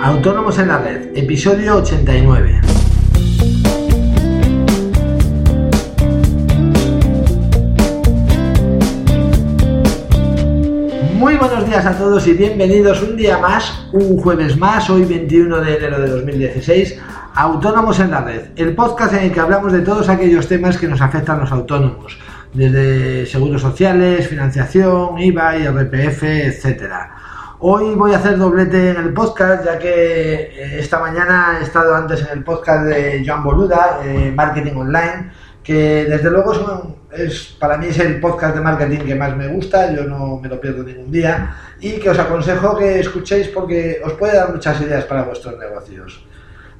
Autónomos en la Red, episodio 89. Muy buenos días a todos y bienvenidos un día más, un jueves más, hoy 21 de enero de 2016, Autónomos en la Red, el podcast en el que hablamos de todos aquellos temas que nos afectan a los autónomos, desde seguros sociales, financiación, IVA, IRPF, etcétera. Hoy voy a hacer doblete en el podcast, ya que eh, esta mañana he estado antes en el podcast de Joan Boluda, eh, Marketing Online, que desde luego es, para mí es el podcast de marketing que más me gusta, yo no me lo pierdo ningún día, y que os aconsejo que escuchéis porque os puede dar muchas ideas para vuestros negocios.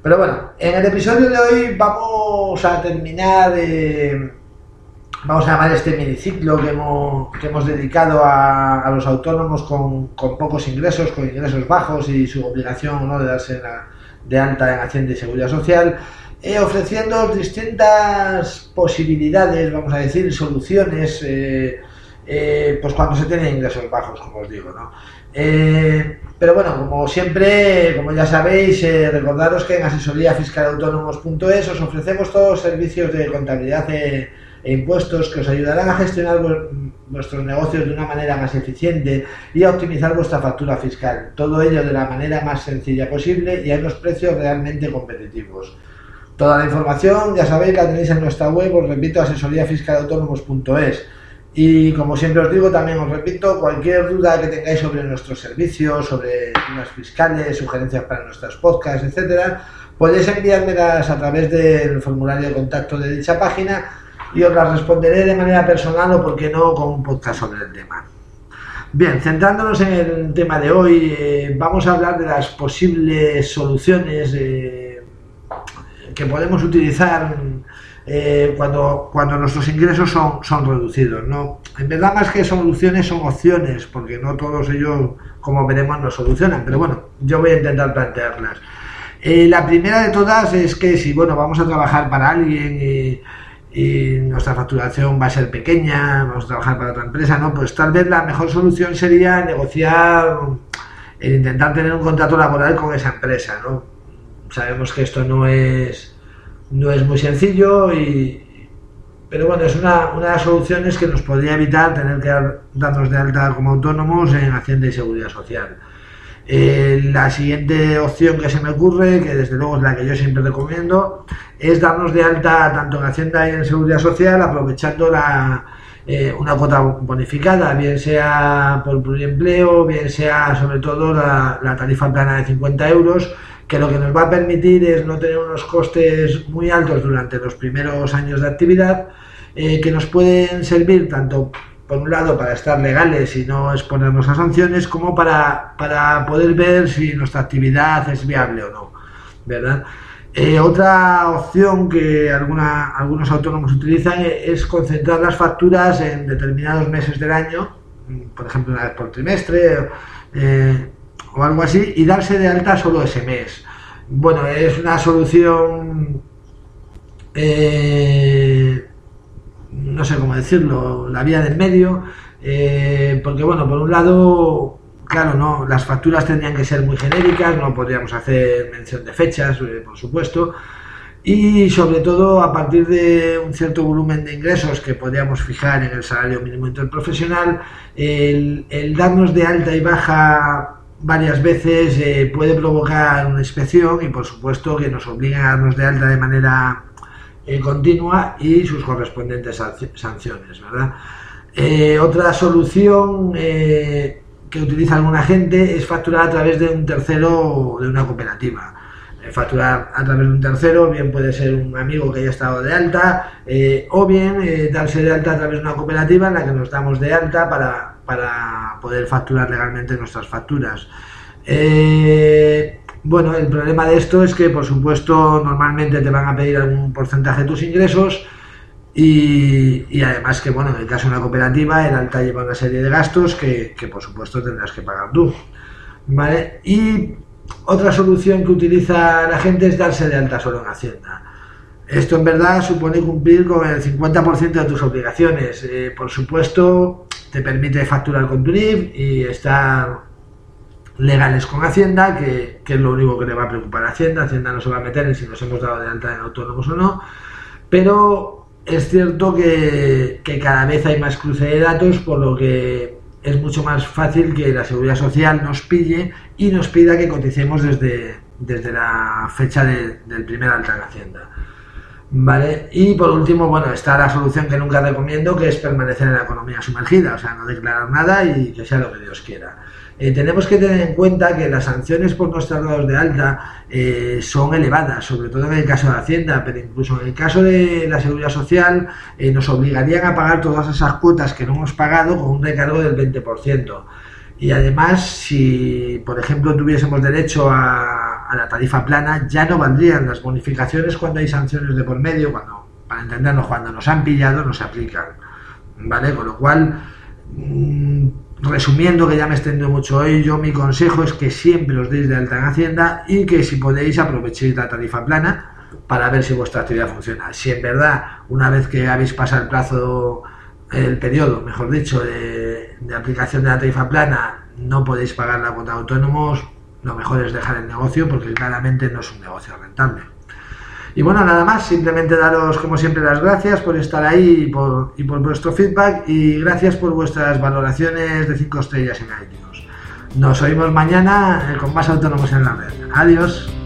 Pero bueno, en el episodio de hoy vamos a terminar... Eh, vamos a llamar este miniciclo que hemos, que hemos dedicado a, los autónomos con, pocos ingresos, con ingresos bajos y su obligación ¿no? de darse de alta en Hacienda y Seguridad Social, eh, ofreciendo distintas posibilidades, vamos a decir, soluciones, eh, eh, pues cuando se tienen ingresos bajos, como os digo. ¿no? Pero bueno, como siempre, como ya sabéis, recordaros que en asesoríafiscalautónomos.es os ofrecemos todos los servicios de contabilidad e impuestos que os ayudarán a gestionar vuestros negocios de una manera más eficiente y a optimizar vuestra factura fiscal. Todo ello de la manera más sencilla posible y a unos precios realmente competitivos. Toda la información, ya sabéis, la tenéis en nuestra web, os repito, asesoríafiscalautónomos.es. Y como siempre os digo, también os repito, cualquier duda que tengáis sobre nuestros servicios, sobre temas fiscales, sugerencias para nuestros podcasts, etcétera, podéis enviármelas a través del formulario de contacto de dicha página y os las responderé de manera personal o, por qué no, con un podcast sobre el tema. Bien, centrándonos en el tema de hoy, eh, vamos a hablar de las posibles soluciones eh, que podemos utilizar eh, cuando, cuando nuestros ingresos son, son reducidos. ¿no? En verdad, más que soluciones, son opciones, porque no todos ellos, como veremos, nos solucionan. Pero bueno, yo voy a intentar plantearlas. la primera de todas es que si bueno, vamos a trabajar para alguien y nuestra facturación va a ser pequeña, vamos a trabajar para otra empresa, ¿no? Pues tal vez la mejor solución sería negociar, el intentar tener un contrato laboral con esa empresa, ¿no? Sabemos que esto no es, no es muy sencillo y, pero bueno, es una, una de las soluciones que nos podría evitar tener que darnos de alta como autónomos en Hacienda y Seguridad Social. Eh, la siguiente opción que se me ocurre, que desde luego es la que yo siempre recomiendo, es darnos de alta tanto en Hacienda y en Seguridad Social aprovechando eh, una cuota bonificada, bien sea por pluriempleo, bien sea sobre todo la, tarifa plana de 50 euros, que lo que nos va a permitir es no tener unos costes muy altos durante los primeros años de actividad, eh, que nos pueden servir tanto por un lado, para estar legales y no exponernos a sanciones, como para, para poder ver si nuestra actividad es viable o no, ¿verdad? Eh, otra opción que algunos autónomos utilizan es concentrar las facturas en determinados meses del año, por ejemplo, una vez por trimestre eh, o algo así, y darse de alta solo ese mes. Bueno, es una solución eh, no sé cómo decirlo, la vía del medio, eh, porque bueno, por un lado, claro, no, las facturas tendrían que ser muy genéricas, no podríamos hacer mención de fechas, eh, por supuesto, y sobre todo a partir de un cierto volumen de ingresos que podríamos fijar en el salario mínimo interprofesional, el, el darnos de alta y baja varias veces eh, puede provocar una inspección y por supuesto que nos obliga a darnos de alta de manera eh, continua y sus correspondientes sanciones, ¿verdad? Eh, otra solución que utiliza alguna gente es facturar a través de un tercero de una cooperativa. facturar a través de un tercero, bien puede ser un amigo que haya estado de alta, o bien darse de alta a través de una cooperativa en la que nos damos de alta para, para poder facturar legalmente nuestras facturas. Bueno, el problema de esto es que, por supuesto, normalmente te van a pedir algún porcentaje de tus ingresos y, además que, bueno, en el caso de una cooperativa, el alta lleva una serie de gastos que, por supuesto, tendrás que pagar tú. ¿Vale? Y otra solución que utiliza la gente es darse de alta solo en Hacienda. Esto en verdad supone cumplir con el 50% de tus obligaciones. Eh, por supuesto, te permite facturar con tu NIF y estar legales con Hacienda, que, que, es lo único que le va a preocupar a Hacienda. Hacienda no se va a meter en si nos hemos dado de alta en autónomos o no, pero es cierto que, que cada vez hay más cruce de datos, por lo que es mucho más fácil que la seguridad social nos pille y nos pida que coticemos desde, desde la fecha de, del primer alta en Hacienda. ¿Vale? Y por último, bueno, está la solución que nunca recomiendo, que es permanecer en la economía sumergida, o sea, no declarar nada y que sea lo que Dios quiera. Eh, tenemos que tener en cuenta que las sanciones por no estar dados de alta eh, son elevadas, sobre todo en el caso de Hacienda, pero incluso en el caso de la Seguridad Social eh, nos obligarían a pagar todas esas cuotas que no hemos pagado con un recargo del 20%. Y además, si por ejemplo tuviésemos derecho a, a la tarifa plana, ya no valdrían las bonificaciones cuando hay sanciones de por medio, cuando, para entendernos, cuando nos han pillado, no se aplican. ¿Vale? Con lo cual, mmm, resumiendo, que ya me extendo mucho hoy, yo mi consejo es que siempre os deis de alta en Hacienda y que si podéis aprovechéis la tarifa plana para ver si vuestra actividad funciona. Si en verdad, una vez que habéis pasado el plazo, el periodo, mejor dicho, de, de aplicación de la tarifa plana, no podéis pagar la cuota de autónomos, lo mejor es dejar el negocio porque claramente no es un negocio rentable. Y bueno, nada más, simplemente daros como siempre las gracias por estar ahí y por, y por vuestro feedback y gracias por vuestras valoraciones de 5 estrellas en iTunes. Nos oímos mañana con más autónomos en la red. Adiós.